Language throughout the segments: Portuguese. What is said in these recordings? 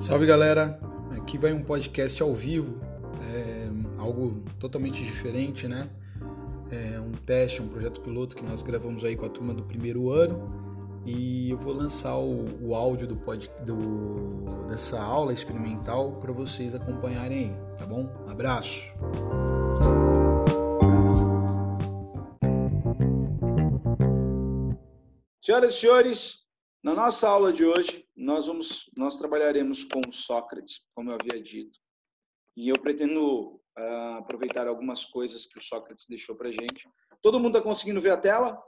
Salve galera, aqui vai um podcast ao vivo, é algo totalmente diferente, né? É um teste, um projeto piloto que nós gravamos aí com a turma do primeiro ano e eu vou lançar o, o áudio do, pod, do dessa aula experimental para vocês acompanharem aí, tá bom? Abraço! Senhoras e senhores, na nossa aula de hoje, nós vamos nós trabalharemos com Sócrates, como eu havia dito. E eu pretendo uh, aproveitar algumas coisas que o Sócrates deixou para gente. Todo mundo está conseguindo ver a tela?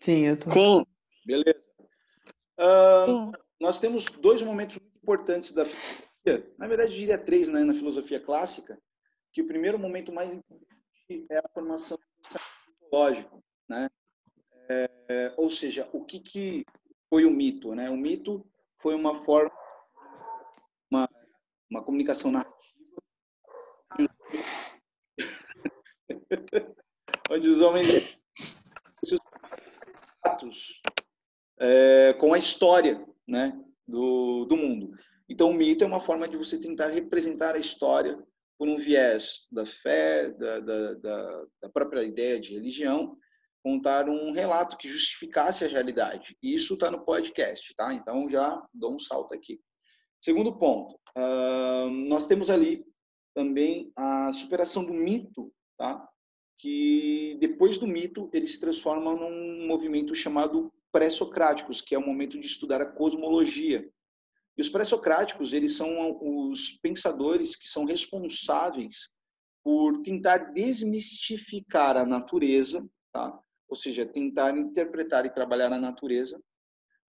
Sim, eu tô. Sim. Beleza. Uh, Sim. Nós temos dois momentos muito importantes da filosofia. Na verdade, eu diria três né, na filosofia clássica. Que o primeiro momento mais importante é a formação ontológica, né? É, ou seja, o que, que foi o mito? Né? O mito foi uma forma, uma, uma comunicação narrativa, onde os homens atos é, com a história né, do, do mundo. Então, o mito é uma forma de você tentar representar a história por um viés da fé, da, da, da, da própria ideia de religião, contar um relato que justificasse a realidade. Isso está no podcast, tá? Então já dou um salto aqui. Segundo ponto, uh, nós temos ali também a superação do mito, tá? Que depois do mito ele se transforma num movimento chamado pré-socráticos, que é o momento de estudar a cosmologia. E os pré-socráticos eles são os pensadores que são responsáveis por tentar desmistificar a natureza, tá? Ou seja, tentar interpretar e trabalhar a natureza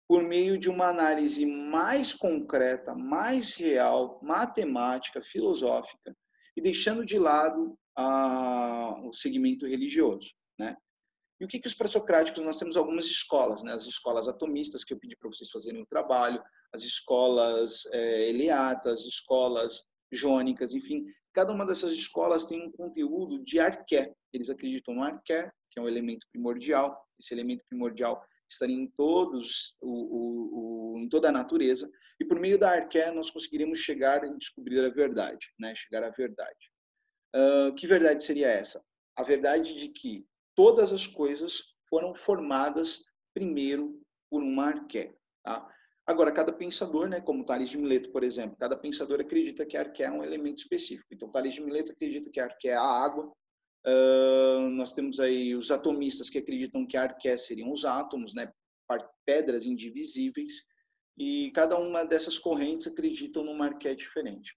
por meio de uma análise mais concreta, mais real, matemática, filosófica, e deixando de lado o segmento religioso, né? E o que, que os pré-socráticos, nós temos algumas escolas, né? As escolas atomistas, que eu pedi para vocês fazerem o trabalho, as escolas é, eleatas, escolas jônicas, enfim, cada uma dessas escolas tem um conteúdo de arqué. Eles acreditam no arqué, que é um elemento primordial. Esse elemento primordial estaria em todos, o, o, o, em toda a natureza. E por meio da arqué nós conseguiríamos chegar e descobrir a verdade, né? Chegar à verdade. Uh, que verdade seria essa? A verdade de que todas as coisas foram formadas primeiro por uma arqué. Tá? Agora, cada pensador, né, como Tales de Mileto, por exemplo, cada pensador acredita que a arqué é um elemento específico. Então, Tales de Mileto acredita que a arqué é a água, Nós temos aí os atomistas que acreditam que a arqué seriam os átomos, né, pedras indivisíveis, e cada uma dessas correntes acreditam numa arqué diferente.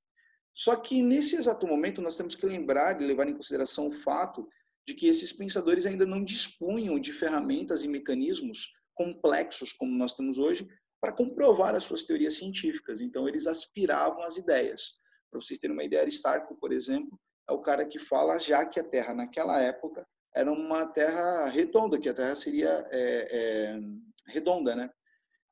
Só que nesse exato momento nós temos que lembrar e levar em consideração o fato de que esses pensadores ainda não dispunham de ferramentas e mecanismos complexos como nós temos hoje para comprovar as suas teorias científicas. Então eles aspiravam às ideias. Para vocês terem uma ideia, Aristarco, por exemplo, é o cara que fala já que a Terra naquela época era uma Terra redonda, que a Terra seria é, é, redonda, né?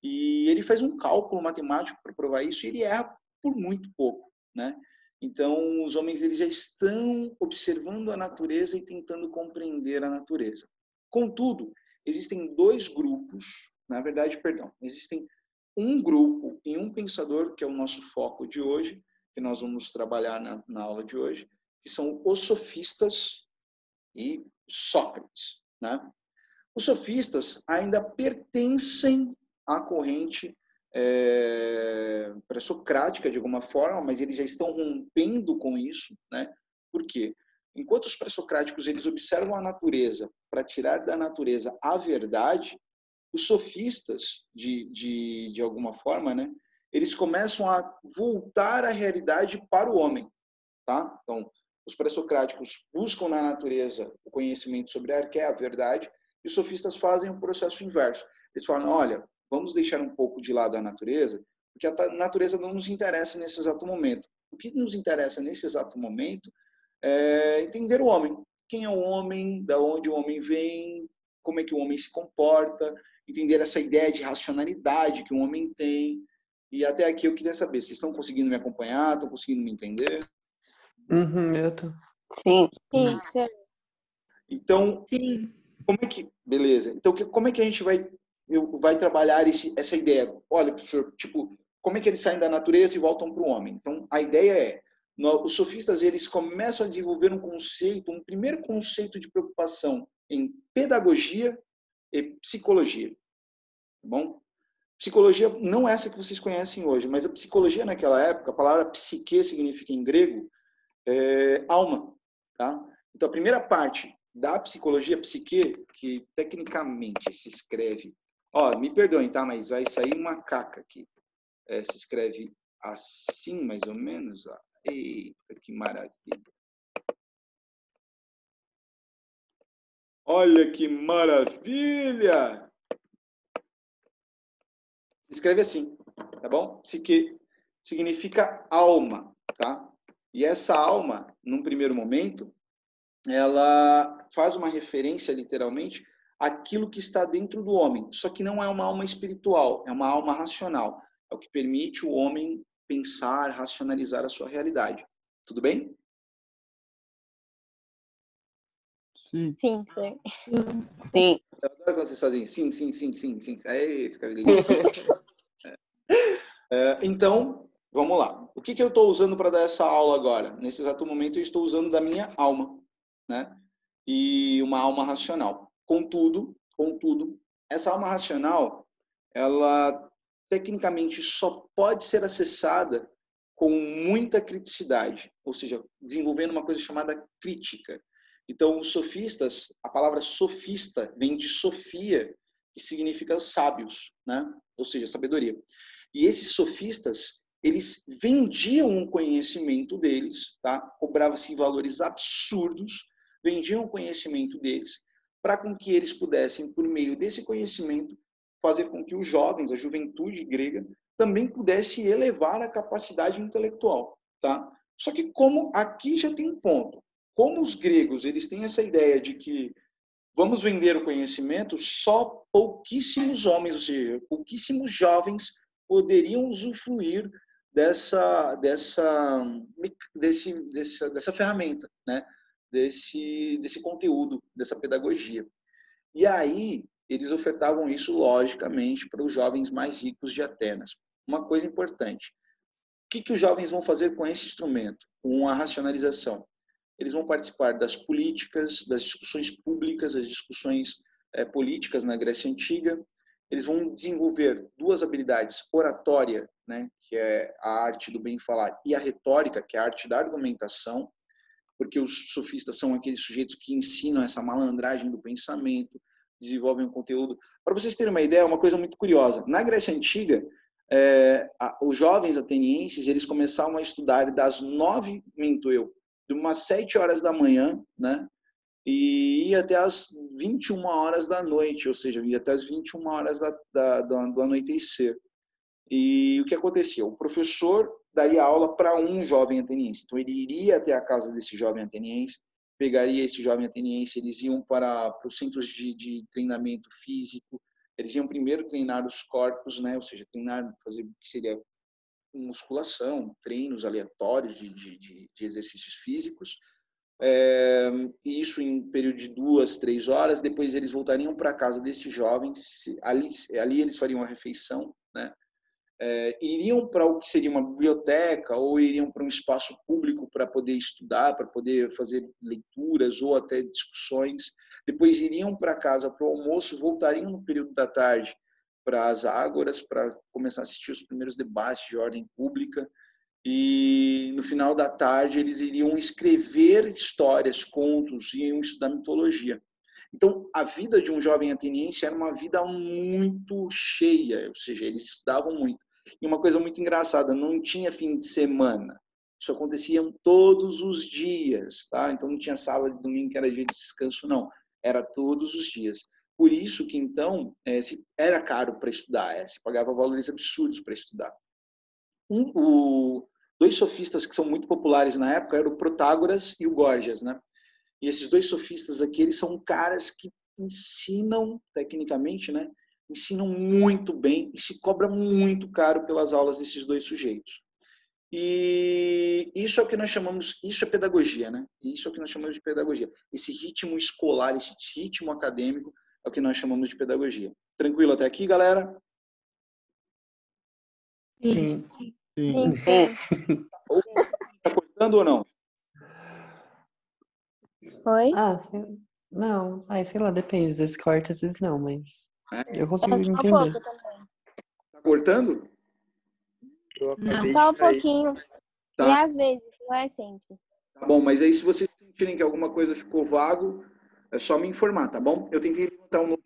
E ele faz um cálculo matemático para provar isso e ele erra por muito pouco, né? Então, os homens eles já estão observando a natureza e tentando compreender a natureza. Contudo, existem dois grupos, na verdade, perdão, existem um grupo e um pensador, que é o nosso foco de hoje, que nós vamos trabalhar na, na aula de hoje, que são os sofistas e Sócrates. Né? Os sofistas ainda pertencem à corrente é, pré-socrática, de alguma forma, mas eles já estão rompendo com isso. Né? Por quê? Enquanto os pré-socráticos eles observam a natureza para tirar da natureza a verdade, os sofistas, de, de, de alguma forma, né, eles começam a voltar a realidade para o homem. Tá? Então, os pré-socráticos buscam na natureza o conhecimento sobre a arqué, a verdade, e os sofistas fazem o processo inverso. Eles falam, olha, vamos deixar um pouco de lado a natureza, porque a natureza não nos interessa nesse exato momento. O que nos interessa nesse exato momento é entender o homem. Quem é o homem, da onde o homem vem, como é que o homem se comporta, entender essa ideia de racionalidade que o homem tem. E até aqui eu queria saber, vocês estão conseguindo me acompanhar? Estão conseguindo me entender? Uhum, eu tô. Sim. Sim, sim. Então, Sim. como é que. Beleza. Então, como é que a gente vai, vai trabalhar esse, essa ideia? Olha, professor, tipo, como é que eles saem da natureza e voltam para o homem. Então, a ideia é, os sofistas eles começam a desenvolver um conceito, um primeiro conceito de preocupação em pedagogia e psicologia. Tá bom? Psicologia não é essa que vocês conhecem hoje, mas a psicologia naquela época, a palavra psique significa em grego é, alma, tá? Então a primeira parte da psicologia psique, que tecnicamente se escreve, ó, me perdoem, tá? Mas vai sair uma caca aqui. É, se escreve assim, mais ou menos, ó. Eita, que maravilha! Olha que maravilha! Se escreve assim, tá bom? Psique significa alma, tá? E essa alma, num primeiro momento, ela faz uma referência, literalmente, àquilo que está dentro do homem. Só que não é uma alma espiritual, é uma alma racional. É o que permite o homem pensar, racionalizar a sua realidade. Tudo bem? Sim. Sim, sim. Sim. Eu adoro quando vocês fazem sim, sim, sim, sim, sim. Aí fica é, Então, vamos lá. O que, que eu estou usando para dar essa aula agora? Nesse exato momento, eu estou usando da minha alma, né? E uma alma racional. Contudo, contudo, essa alma racional, ela tecnicamente só pode ser acessada com muita criticidade, ou seja, desenvolvendo uma coisa chamada crítica. Então, os sofistas, a palavra sofista vem de sofia, que significa sábios, né? Ou seja, sabedoria. E esses sofistas, eles vendiam o conhecimento deles, tá? Cobrava-se valores absurdos, vendiam o conhecimento deles, para com que eles pudessem, por meio desse conhecimento, fazer com que os jovens, a juventude grega, também pudesse elevar a capacidade intelectual, tá? Só que como aqui já tem um ponto, como os gregos eles têm essa ideia de que vamos vender o conhecimento, só pouquíssimos homens, ou seja, pouquíssimos jovens poderiam usufruir dessa dessa desse, dessa dessa ferramenta, né? Desse desse conteúdo, dessa pedagogia. E aí eles ofertavam isso logicamente para os jovens mais ricos de Atenas. Uma coisa importante: o que, que os jovens vão fazer com esse instrumento, com a racionalização? eles vão participar das políticas, das discussões públicas, das discussões é, políticas na Grécia Antiga. Eles vão desenvolver duas habilidades, oratória, né, que é a arte do bem falar, e a retórica, que é a arte da argumentação, porque os sofistas são aqueles sujeitos que ensinam essa malandragem do pensamento, desenvolvem um conteúdo. Para vocês terem uma ideia, uma coisa muito curiosa. Na Grécia Antiga, é, a, os jovens atenienses eles começavam a estudar das nove, minto eu, de umas 7 horas da manhã, né? E ia até as 21 horas da noite, ou seja, ia até as 21 horas da, da, do anoitecer. E o que acontecia? O professor daria aula para um jovem ateniense. Então, ele iria até a casa desse jovem ateniense, pegaria esse jovem ateniense, eles iam para, para os centros de, de treinamento físico, eles iam primeiro treinar os corpos, né? ou seja, treinar, fazer o que seria musculação, treinos aleatórios de, de, de exercícios físicos, é, isso em um período de duas, três horas. Depois eles voltariam para a casa desses jovens, ali, ali eles fariam a refeição, né? É, iriam para o que seria uma biblioteca ou iriam para um espaço público para poder estudar, para poder fazer leituras ou até discussões. Depois iriam para casa para o almoço, voltariam no período da tarde para as ágoras, para começar a assistir os primeiros debates de ordem pública. E no final da tarde eles iriam escrever histórias, contos, iam estudar mitologia. Então, a vida de um jovem ateniense era uma vida muito cheia, ou seja, eles estudavam muito. E uma coisa muito engraçada, não tinha fim de semana. Isso acontecia todos os dias, tá? Então não tinha sábado e domingo que era dia de descanso, não. Era todos os dias. Por isso que, então, é, era caro para estudar, é, se pagava valores absurdos para estudar. Um, o, dois sofistas que são muito populares na época eram o Protágoras e o Gorgias, né? E esses dois sofistas aqui, eles são caras que ensinam, tecnicamente, né? Ensinam muito bem e se cobra muito caro pelas aulas desses dois sujeitos. E isso é o que nós chamamos, isso é pedagogia, né? Isso é o que nós chamamos de pedagogia. Esse ritmo escolar, esse ritmo acadêmico é o que nós chamamos de pedagogia. Tranquilo até aqui, galera? Sim. Sim. Sim, sim. Tá cortando ou não? Oi? Ah, sim. Não, ai, sei lá, depende. Às vezes corta, às vezes não, mas É? eu consigo É só um entender. pouco também. Tá cortando? Acabei Só um pouquinho. Tá. E às vezes, não é sempre. Tá bom, mas aí se vocês sentirem que alguma coisa ficou vago, é só me informar, tá bom? Eu tentei levantar um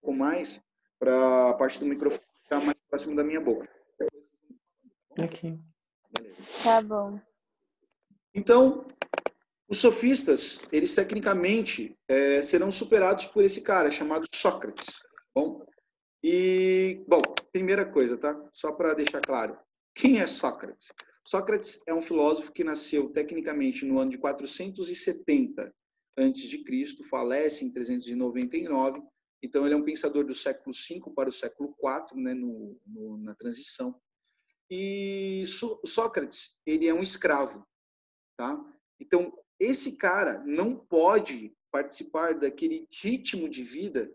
pouco mais para a parte do microfone ficar mais próximo da minha boca. Aqui. Beleza. Tá bom. Então, os sofistas, eles tecnicamente eh, serão superados por esse cara chamado Sócrates. Bom, e bom, primeira coisa, tá? Só para deixar claro, quem é Sócrates? Sócrates é um filósofo que nasceu tecnicamente no ano de 470 antes de Cristo, falece em 399. Então ele é um pensador do século V para o século IV, né, no, no, na transição. E Só- Sócrates, ele é um escravo, tá? Então, esse cara não pode participar daquele ritmo de vida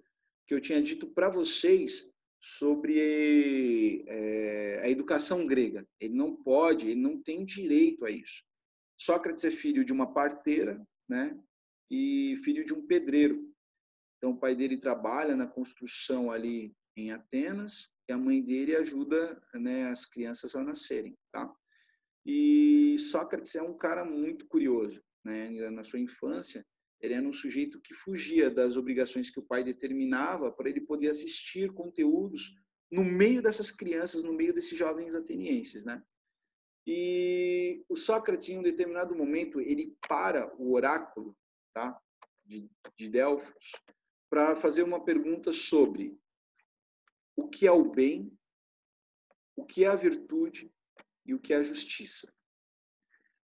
que eu tinha dito para vocês sobre eh, a educação grega. Ele não pode, ele não tem direito a isso. Sócrates é filho de uma parteira, né? E filho de um pedreiro. Então, o pai dele trabalha na construção ali em Atenas e a mãe dele ajuda né, as crianças a nascerem, tá? E Sócrates é um cara muito curioso, né? Na sua infância, ele era um sujeito que fugia das obrigações que o pai determinava para ele poder assistir conteúdos no meio dessas crianças, no meio desses jovens atenienses, né? E o Sócrates, em um determinado momento, ele para o oráculo, tá? De, de Delfos, para fazer uma pergunta sobre o que é o bem, o que é a virtude e o que é a justiça.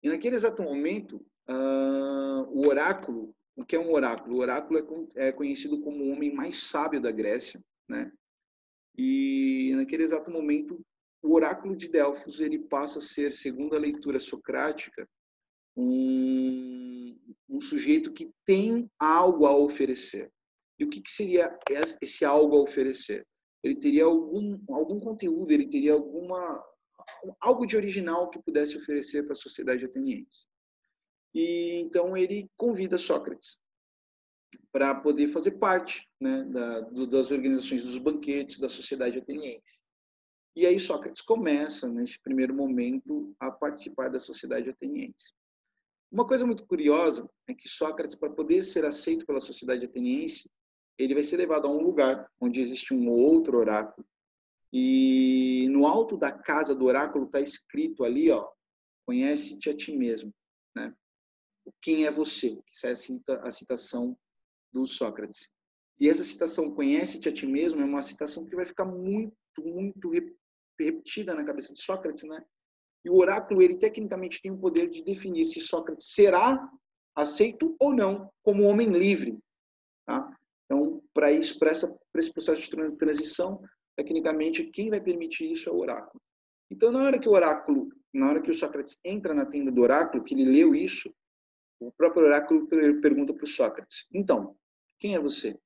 E naquele exato momento, ah, o oráculo, o que é um oráculo? O oráculo é, é conhecido como o homem mais sábio da Grécia, né? E naquele exato momento, o oráculo de Delfos ele passa a ser, segundo a leitura socrática, um, um sujeito que tem algo a oferecer. E o que, que seria es- esse algo a oferecer? Ele teria algum, algum conteúdo, ele teria alguma algo de original que pudesse oferecer para a sociedade ateniense. E então ele convida Sócrates para poder fazer parte né, da, do, das organizações dos banquetes da sociedade ateniense. E aí Sócrates começa, nesse primeiro momento, a participar da sociedade ateniense. Uma coisa muito curiosa é que Sócrates, para poder ser aceito pela sociedade ateniense, ele vai ser levado a um lugar onde existe um outro oráculo. E no alto da casa do oráculo está escrito ali, ó, conhece-te a ti mesmo, né? Quem é você? Essa é a a citação do Sócrates. E essa citação, conhece-te a ti mesmo, é uma citação que vai ficar muito, muito re- repetida na cabeça de Sócrates, né? E o oráculo, ele tecnicamente tem o poder de definir se Sócrates será aceito ou não como homem livre, tá? Então, para isso, para esse processo de tran- transição, tecnicamente quem vai permitir isso é o oráculo. Então, na hora que o oráculo, na hora que o Sócrates entra na tenda do oráculo, que ele leu isso, o próprio oráculo per- pergunta para o Sócrates: "Então, quem é você?"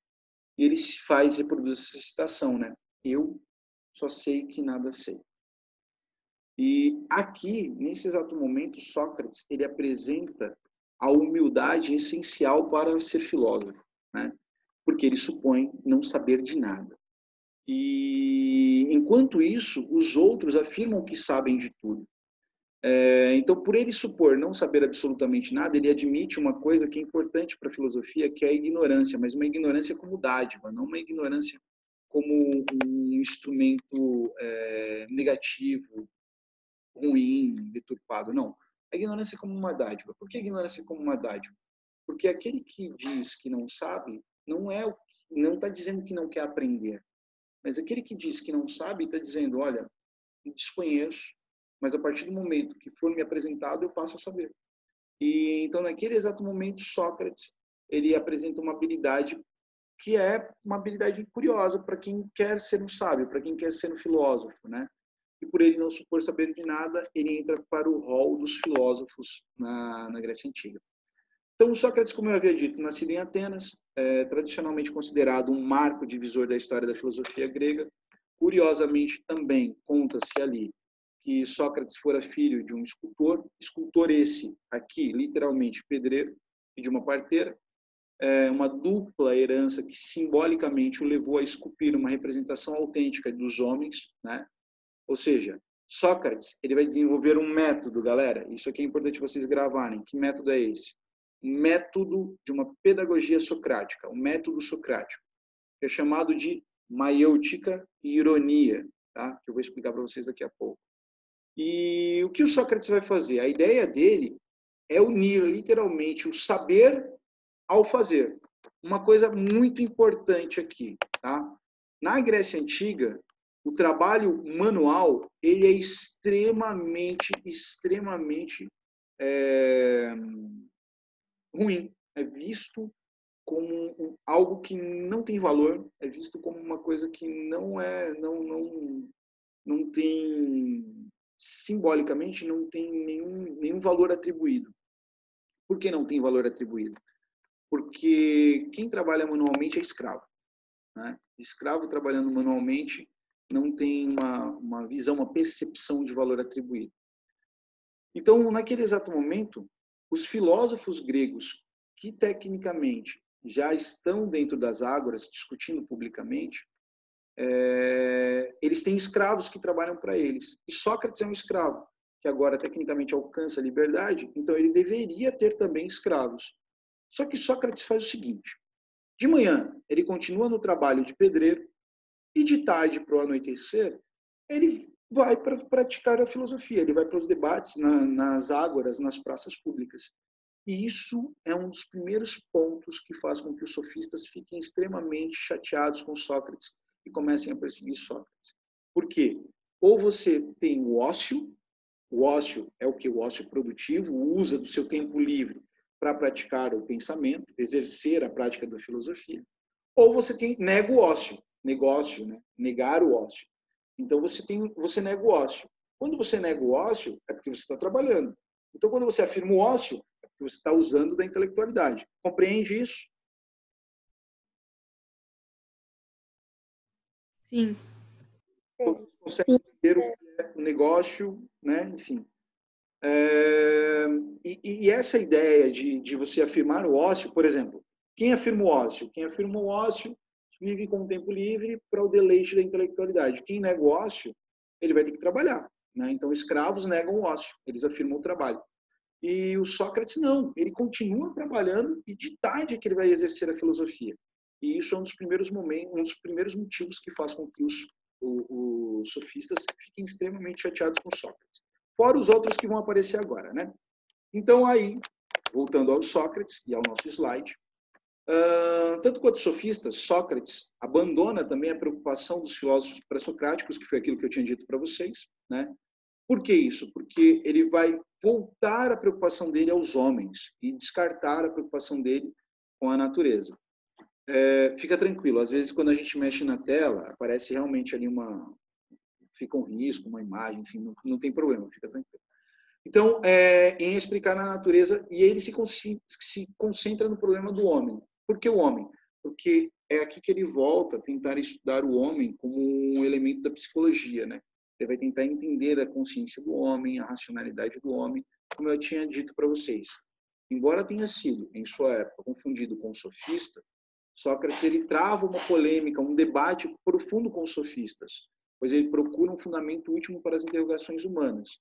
E ele se faz reproduz essa citação, né? Eu só sei que nada sei. E aqui, nesse exato momento, Sócrates, ele apresenta a humildade essencial para ser filósofo, né? Porque ele supõe não saber de nada. E enquanto isso, os outros afirmam que sabem de tudo. É, então, por ele supor não saber absolutamente nada, ele admite uma coisa que é importante para a filosofia, que é a ignorância, mas uma ignorância como dádiva, não uma ignorância como um instrumento é, negativo, ruim, deturpado. Não. A ignorância como uma dádiva. Por que a ignorância como uma dádiva? Porque aquele que diz que não sabe não é o não está dizendo que não quer aprender, mas aquele que diz que não sabe está dizendo, olha, desconheço, mas a partir do momento que for me apresentado eu passo a saber. E então naquele exato momento Sócrates ele apresenta uma habilidade que é uma habilidade curiosa para quem quer ser um sábio, para quem quer ser um filósofo, né? E por ele não supor saber de nada, ele entra para o rol dos filósofos na, na Grécia Antiga. Então, Sócrates, como eu havia dito, nascido em Atenas, é tradicionalmente considerado um marco divisor da história da filosofia grega. Curiosamente, também conta-se ali que Sócrates fora filho de um escultor, escultor esse aqui, literalmente pedreiro, e de uma parteira, é uma dupla herança que simbolicamente o levou a esculpir uma representação autêntica dos homens, né? Ou seja, Sócrates, ele vai desenvolver um método, galera. Isso aqui é importante vocês gravarem. Que método é esse? Um método de uma pedagogia socrática, um método socrático, que é chamado de maiêutica e ironia, tá? Que eu vou explicar para vocês daqui a pouco. E o que o Sócrates vai fazer? A ideia dele é unir literalmente o saber ao fazer. Uma coisa muito importante aqui, tá? Na Grécia Antiga, o trabalho manual ele é extremamente, extremamente é, ruim. É visto como algo que não tem valor, é visto como uma coisa que não é, não, não, não tem simbolicamente não tem nenhum, nenhum valor atribuído. Por que não tem valor atribuído? Porque quem trabalha manualmente é escravo. Né? Escravo trabalhando manualmente não tem uma, uma visão, uma percepção de valor atribuído. Então, naquele exato momento, os filósofos gregos que tecnicamente já estão dentro das ágoras discutindo publicamente, é, eles têm escravos que trabalham para eles. E Sócrates é um escravo, que agora tecnicamente alcança a liberdade, então ele deveria ter também escravos. Só que Sócrates faz o seguinte: de manhã, ele continua no trabalho de pedreiro, e de tarde para o anoitecer, ele vai para praticar a filosofia, ele vai para os debates na, nas ágoras, nas praças públicas. E isso é um dos primeiros pontos que faz com que os sofistas fiquem extremamente chateados com Sócrates e comecem a perseguir Sócrates. Por quê? Ou você tem o ócio, o ócio é o que? O ócio produtivo, usa do seu tempo livre para praticar o pensamento, exercer a prática da filosofia, ou você tem nega o ócio, negócio, né? negar o ócio. Então você tem, você nega o ócio. Quando você nega o ócio, é porque você está trabalhando. Então quando você afirma o ócio, é porque você está usando da intelectualidade. Compreende isso? Sim. Todos conseguem é o negócio, né? Enfim. É, e, e, essa ideia de, de você afirmar o ócio, por exemplo, quem afirma o ócio? Quem afirma o ócio vive com o tempo livre para o deleite da intelectualidade. Quem nega o ócio, ele vai ter que trabalhar. Né? Então, escravos negam o ócio, eles afirmam o trabalho. E o Sócrates não, ele continua trabalhando e de tarde é que ele vai exercer a filosofia. E isso é um dos primeiros momentos, um dos primeiros motivos que faz com que os, os, sofistas fiquem extremamente chateados com Sócrates. Fora os outros que vão aparecer agora, né? Então aí, voltando ao Sócrates e ao nosso slide, uh, tanto quanto sofistas, Sócrates abandona também a preocupação dos filósofos pré-socráticos, que foi aquilo que eu tinha dito para vocês, né? Por que isso? Porque ele vai voltar a preocupação dele aos homens e descartar a preocupação dele com a natureza. É, fica tranquilo, às vezes quando a gente mexe na tela, aparece realmente ali uma. Fica um risco, uma imagem, enfim, não, não tem problema, fica tranquilo. Então, é, em explicar na natureza, e ele se, se concentra no problema do homem. Por que o homem? Porque é aqui que ele volta a tentar estudar o homem como um elemento da psicologia, né? Ele vai tentar entender a consciência do homem, a racionalidade do homem, como eu tinha dito para vocês. Embora tenha sido, em sua época, confundido com sofista, Sócrates ele trava uma polêmica, um debate profundo com os sofistas, pois ele procura um fundamento último para as interrogações humanas.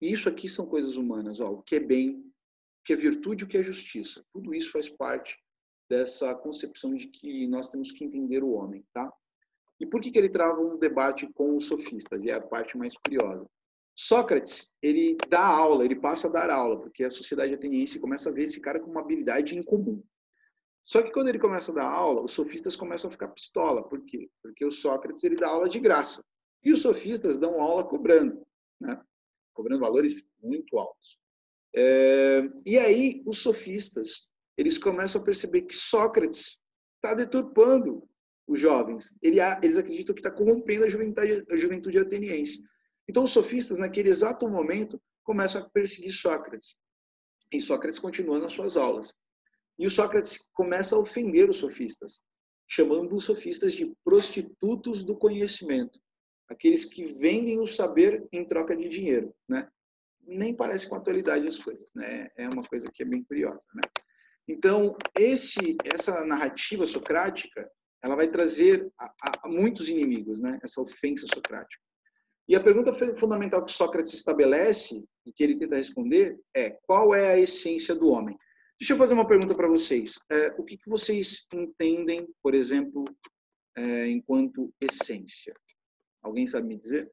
E isso aqui são coisas humanas, ó, o que é bem, o que é virtude, o que é justiça. Tudo isso faz parte dessa concepção de que nós temos que entender o homem, tá? E por que, que ele trava um debate com os sofistas? E é a parte mais curiosa. Sócrates, ele dá aula, ele passa a dar aula, porque a sociedade ateniense começa a ver esse cara com uma habilidade incomum. Só que quando ele começa a dar aula, os sofistas começam a ficar pistola. Por quê? Porque o Sócrates ele dá aula de graça. E os sofistas dão aula cobrando, né? cobrando valores muito altos. É... e aí os sofistas eles começam a perceber que Sócrates está deturpando os jovens. Ele, eles acreditam que está corrompendo a juventude, a juventude ateniense. Então os sofistas naquele exato momento começam a perseguir Sócrates. E Sócrates continua nas suas aulas. E o Sócrates começa a ofender os sofistas, chamando os sofistas de prostitutos do conhecimento. aqueles que vendem o saber em troca de dinheiro, né? Nem parece com a atualidade as coisas, né? É uma coisa que é bem curiosa, né? Então, esse, essa narrativa socrática, ela vai trazer a, a, muitos inimigos, né? Essa ofensa socrática. E a pergunta fundamental que Sócrates estabelece e que ele tenta responder é: qual é a essência do homem? Deixa eu fazer uma pergunta para vocês. É, o que, que, vocês entendem, por exemplo, é, enquanto essência? Alguém sabe me dizer?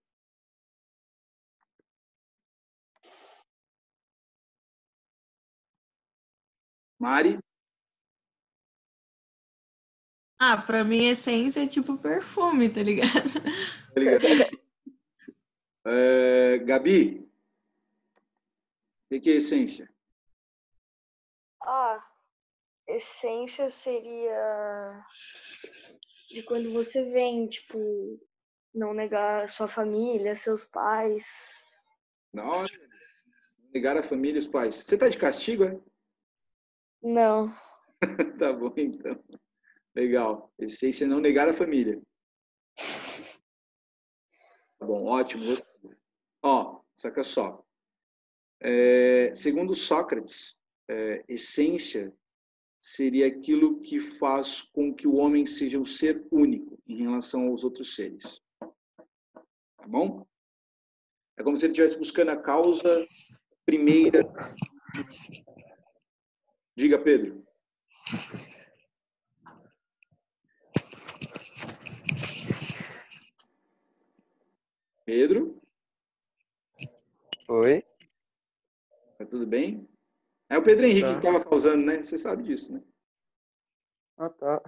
Mari? Ah, pra mim, essência é tipo perfume, tá ligado? Tá ligado? É, Gabi? O que é essência? Ah, essência seria de quando você vem, tipo, não negar sua família, seus pais. Não, negar a família e os pais. Você tá de castigo, é? Não. tá bom, então. Legal. Essência é não negar a família. Tá bom, ótimo. Ó, saca só. É, segundo Sócrates, é, essência seria aquilo que faz com que o homem seja um ser único em relação aos outros seres. Tá bom? É como se ele estivesse buscando a causa primeira. Diga, Pedro. Pedro? Oi? Tá tudo bem? É o Pedro Henrique Tá. que estava causando, né? Você sabe disso, né? Ah, tá.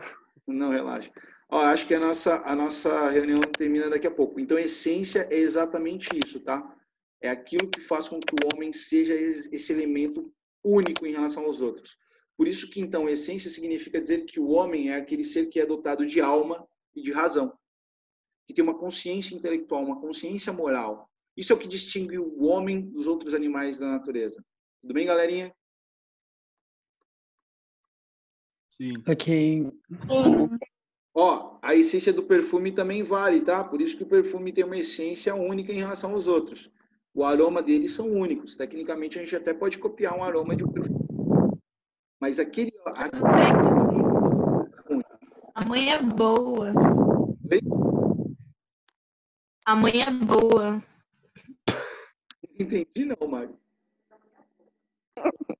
Não, relaxa. Ó, acho que a nossa, a nossa reunião termina daqui a pouco. Então, essência é exatamente isso, tá? É aquilo que faz com que o homem seja es- esse elemento único em relação aos outros. Por isso que, então, essência significa dizer que o homem é aquele ser que é dotado de alma e de razão. Que tem uma consciência intelectual, uma consciência moral. Isso é o que distingue o homem dos outros animais da natureza. Tudo bem, galerinha? Sim. Ok. Ó, a essência do perfume também vale, tá? Por isso que o perfume tem uma essência única em relação aos outros. O aroma deles são únicos. Tecnicamente, a gente até pode copiar um aroma de um perfume. Mas aquele. aquele A mãe é boa. Oi? A mãe é boa. não entendi, não, Mário.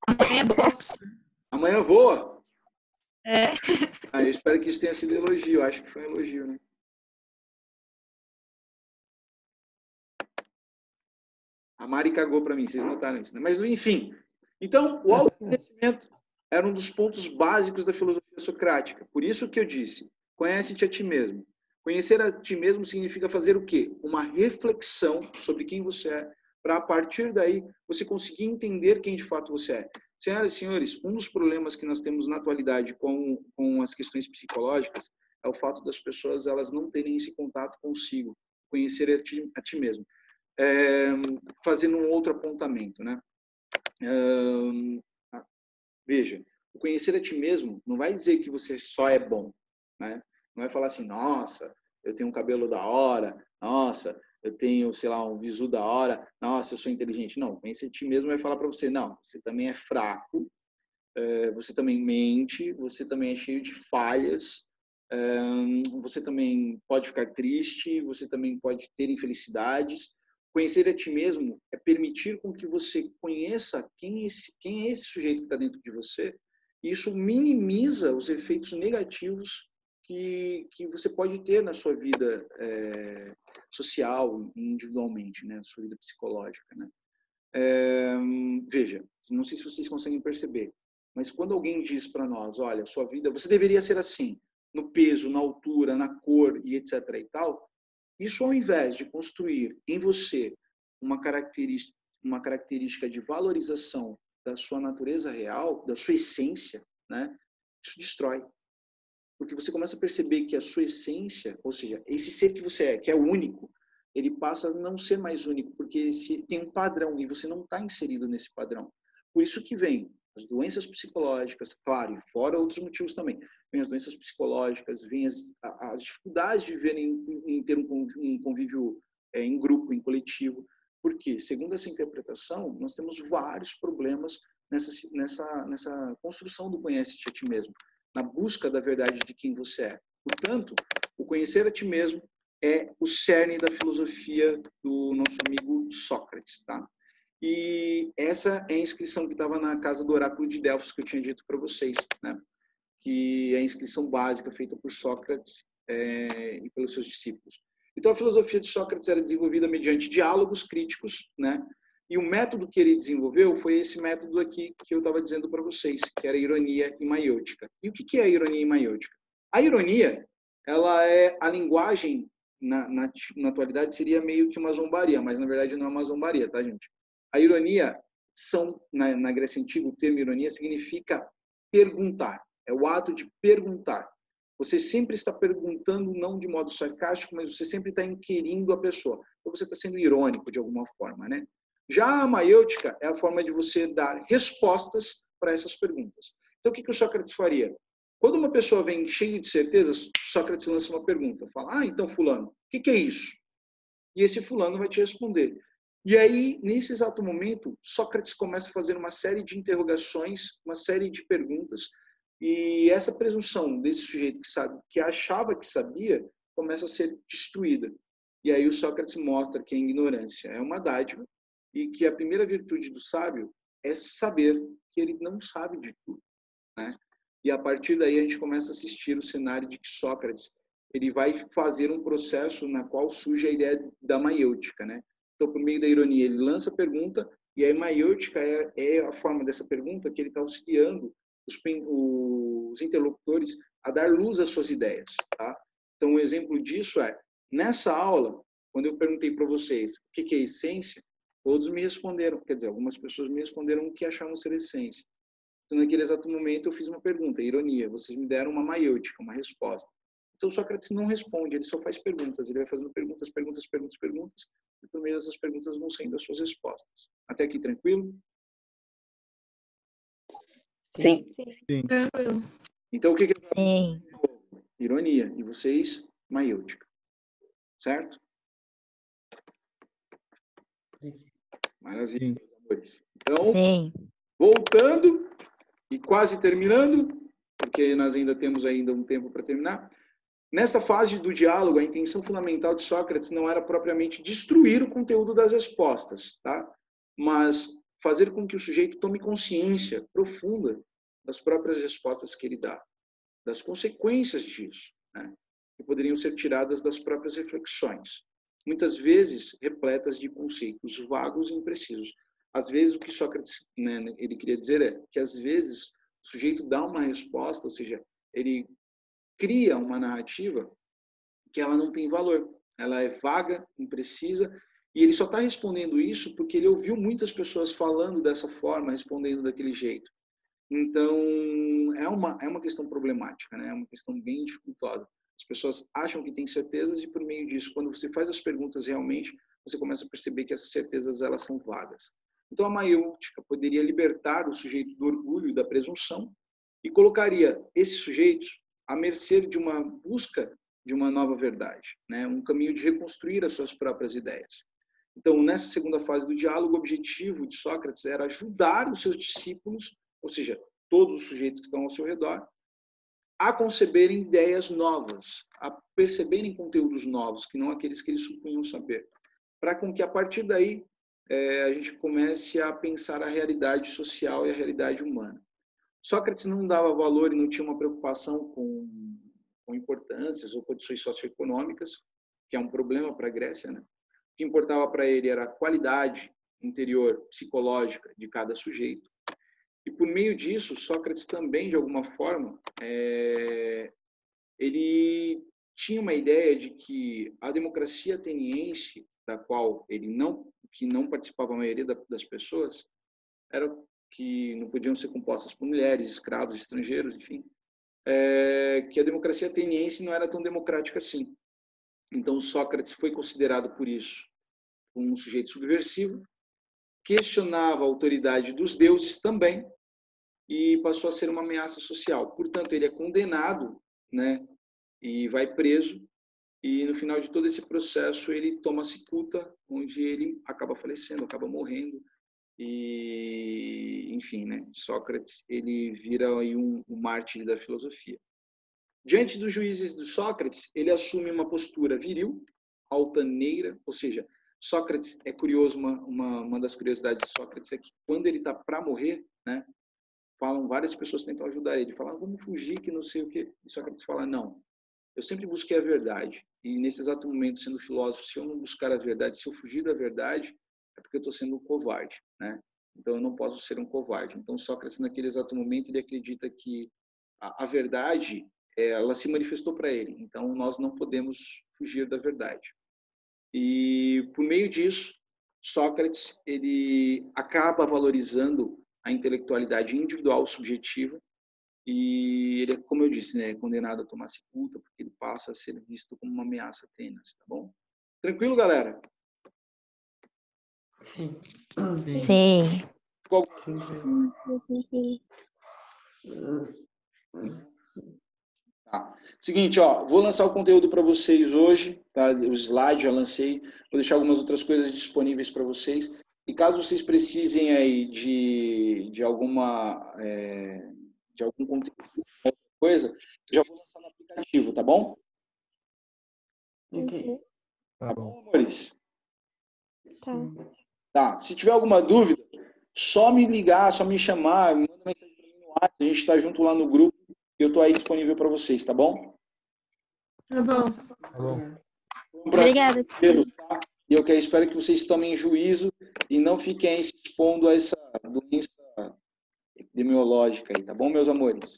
A mãe é boa. Amanhã voa? É. Ah, eu espero que isso tenha sido elogio. Acho que foi um elogio, né? A Mari cagou para mim, vocês notaram isso, né? Mas, enfim. Então, o autoconhecimento era um dos pontos básicos da filosofia socrática. Por isso que eu disse, conhece-te a ti mesmo. Conhecer a ti mesmo significa fazer o quê? Uma reflexão sobre quem você é, para a partir daí você conseguir entender quem de fato você é. Senhoras e senhores, um dos problemas que nós temos na atualidade com, com as questões psicológicas é o fato das pessoas elas não terem esse contato consigo, conhecer a ti, a ti mesmo. É, fazendo um outro apontamento, né? É, veja, o conhecer a ti mesmo não vai dizer que você só é bom, né? Não vai falar assim, nossa, eu tenho um cabelo da hora, nossa, eu tenho, sei lá, um visu da hora, nossa, eu sou inteligente. Não, conhecer a ti mesmo vai falar para você, não, você também é fraco, é, você também mente, você também é cheio de falhas, é, você também pode ficar triste, você também pode ter infelicidades. Conhecer a ti mesmo é permitir com que você conheça quem é esse, quem é esse sujeito que está dentro de você, e isso minimiza os efeitos negativos que, que você pode ter na sua vida é, social e individualmente, né, sua vida psicológica, né. É, veja, não sei se vocês conseguem perceber, mas quando alguém diz para nós, olha, sua vida, você deveria ser assim, no peso, na altura, na cor e etc e tal, isso ao invés de construir em você uma característica, uma característica de valorização da sua natureza real, da sua essência, né, isso destrói porque você começa a perceber que a sua essência, ou seja, esse ser que você é, que é único, ele passa a não ser mais único, porque se tem um padrão e você não está inserido nesse padrão. Por isso que vem as doenças psicológicas, claro, e fora outros motivos também. vem as doenças psicológicas, vem as, as dificuldades de viver em, em ter um convívio é, em grupo, em coletivo. Porque, segundo essa interpretação, nós temos vários problemas nessa, nessa, nessa construção do conhece-te a ti mesmo, na busca da verdade de quem você é. Portanto, o conhecer a ti mesmo é o cerne da filosofia do nosso amigo Sócrates, tá? E essa é a inscrição que estava na casa do oráculo de Delfos que eu tinha dito para vocês, né? Que é a inscrição básica feita por Sócrates é, e pelos seus discípulos. Então a filosofia de Sócrates era desenvolvida mediante diálogos críticos, né? E o método que ele desenvolveu foi esse método aqui que eu estava dizendo para vocês, que era ironia maiôtica. E o que é a ironia maiôtica? A ironia, ela é a linguagem na, na, na, atualidade seria meio que uma zombaria, mas na verdade não é uma zombaria, tá, gente? A ironia são, na, na Grécia Antiga, o termo ironia significa perguntar. É o ato de perguntar. Você sempre está perguntando, não de modo sarcástico, mas você sempre está inquirindo a pessoa. Então você está sendo irônico de alguma forma, né? Já a maiêutica é a forma de você dar respostas para essas perguntas. Então o que, que o Sócrates faria? Quando uma pessoa vem cheia de certezas, Sócrates lança uma pergunta. Fala, ah, então fulano, o que, que é isso? E esse fulano vai te responder. E aí, nesse exato momento, Sócrates começa a fazer uma série de interrogações, uma série de perguntas, e essa presunção desse sujeito que sabe, que achava que sabia, começa a ser destruída. E aí o Sócrates mostra que a ignorância é uma dádiva e que a primeira virtude do sábio é saber que ele não sabe de tudo, né? E a partir daí a gente começa a assistir o cenário de que Sócrates ele vai fazer um processo na qual surge a ideia da maiêutica, né? Então, por meio da ironia, ele lança a pergunta e a maiêutica é, é a forma dessa pergunta que ele está auxiliando os, os interlocutores a dar luz às suas ideias. Tá? Então, um exemplo disso é, nessa aula, quando eu perguntei para vocês o que, que é essência, todos me responderam, quer dizer, algumas pessoas me responderam o que achavam ser essência. Então, naquele exato momento, eu fiz uma pergunta, ironia, vocês me deram uma maiêutica, uma resposta. Então, Sócrates não responde, ele só faz perguntas, ele vai fazendo perguntas, perguntas, perguntas, perguntas, e por meio dessas perguntas vão saindo as suas respostas. Até aqui, tranquilo? Sim. Sim. Tranquilo. Então, o que, que ele Sim. Ironia. E vocês, maiêutica. Certo? Maravilha, Sim. meus amores. Então, Sim. voltando e quase terminando, porque nós ainda temos ainda um tempo para terminar. Nesta fase do diálogo, a intenção fundamental de Sócrates não era propriamente destruir o conteúdo das respostas, tá? Mas fazer com que o sujeito tome consciência profunda das próprias respostas que ele dá, das consequências disso, né? que poderiam ser tiradas das próprias reflexões, muitas vezes repletas de conceitos vagos e imprecisos. Às vezes o que Sócrates né, ele queria dizer é que às vezes o sujeito dá uma resposta, ou seja, ele cria uma narrativa que ela não tem valor, ela é vaga, imprecisa e ele só está respondendo isso porque ele ouviu muitas pessoas falando dessa forma, respondendo daquele jeito. Então, é uma, é uma questão problemática, né? é uma questão bem dificultosa. As pessoas acham que têm certezas e, por meio disso, quando você faz as perguntas realmente, você começa a perceber que essas certezas elas são vagas. Então, a maiêutica poderia libertar o sujeito do orgulho da presunção e colocaria esses sujeitos à mercê de uma busca de uma nova verdade, né? um caminho de reconstruir as suas próprias ideias. Então, nessa segunda fase do diálogo, o objetivo de Sócrates era ajudar os seus discípulos, ou seja, todos os sujeitos que estão ao seu redor, a conceberem ideias novas, a perceberem conteúdos novos, que não aqueles que eles supunham saber, para com que a partir daí é, a gente comece a pensar a realidade social e a realidade humana. Sócrates não dava valor e não tinha uma preocupação com, com importâncias ou condições socioeconômicas, que é um problema para a Grécia, né? O que importava para ele era a qualidade interior psicológica de cada sujeito. E por meio disso, Sócrates também, de alguma forma, é, ele tinha uma ideia de que a democracia ateniense, da qual ele não, que não participava a maioria das pessoas, era que não podiam ser compostas por mulheres, escravos, estrangeiros, enfim, é, que a democracia ateniense não era tão democrática assim. Então, Sócrates foi considerado por isso um sujeito subversivo, questionava a autoridade dos deuses também, e passou a ser uma ameaça social. Portanto, ele é condenado, né, e vai preso e no final de todo esse processo ele toma cicuta, onde ele acaba falecendo, acaba morrendo e enfim, né? Sócrates ele vira aí um, um mártir da filosofia. Diante dos juízes de Sócrates, ele assume uma postura viril, altaneira, ou seja, Sócrates é curioso uma, uma, uma das curiosidades de Sócrates é que quando ele está para morrer, né? Falam várias pessoas tentam ajudar ele, falam vamos fugir que não sei o que. Sócrates fala não, eu sempre busquei a verdade. E nesse exato momento, sendo filósofo, se eu não buscar a verdade, se eu fugir da verdade, é porque eu estou sendo um covarde, né? Então eu não posso ser um covarde. Então Sócrates, naquele exato momento, ele acredita que a, a verdade, ela se manifestou para ele. Então nós não podemos fugir da verdade. E por meio disso, Sócrates ele acaba valorizando a intelectualidade individual subjetiva e ele, como eu disse, né, é condenado a tomar sepulta porque ele passa a ser visto como uma ameaça a Atenas, tá bom? Tranquilo, galera? Sim. Sim. Qual- Tá. Seguinte, ó, vou lançar o conteúdo para vocês hoje, tá? O slide já lancei, vou deixar algumas outras coisas disponíveis para vocês. E caso vocês precisem aí de, de alguma é, de algum conteúdo, coisa, já vou lançar no aplicativo, tá bom? Ok. Tá Bom, bom. amores. Tá. Tá. Se tiver alguma dúvida, só me ligar, só me chamar, manda mensagem para mim no WhatsApp, a gente está junto lá no grupo eu estou aí disponível para vocês, tá bom? Tá bom. Tá bom. Obrigada. tá? E eu quero, espero que vocês tomem juízo e não fiquem aí se expondo a essa doença epidemiológica aí, tá bom, meus amores?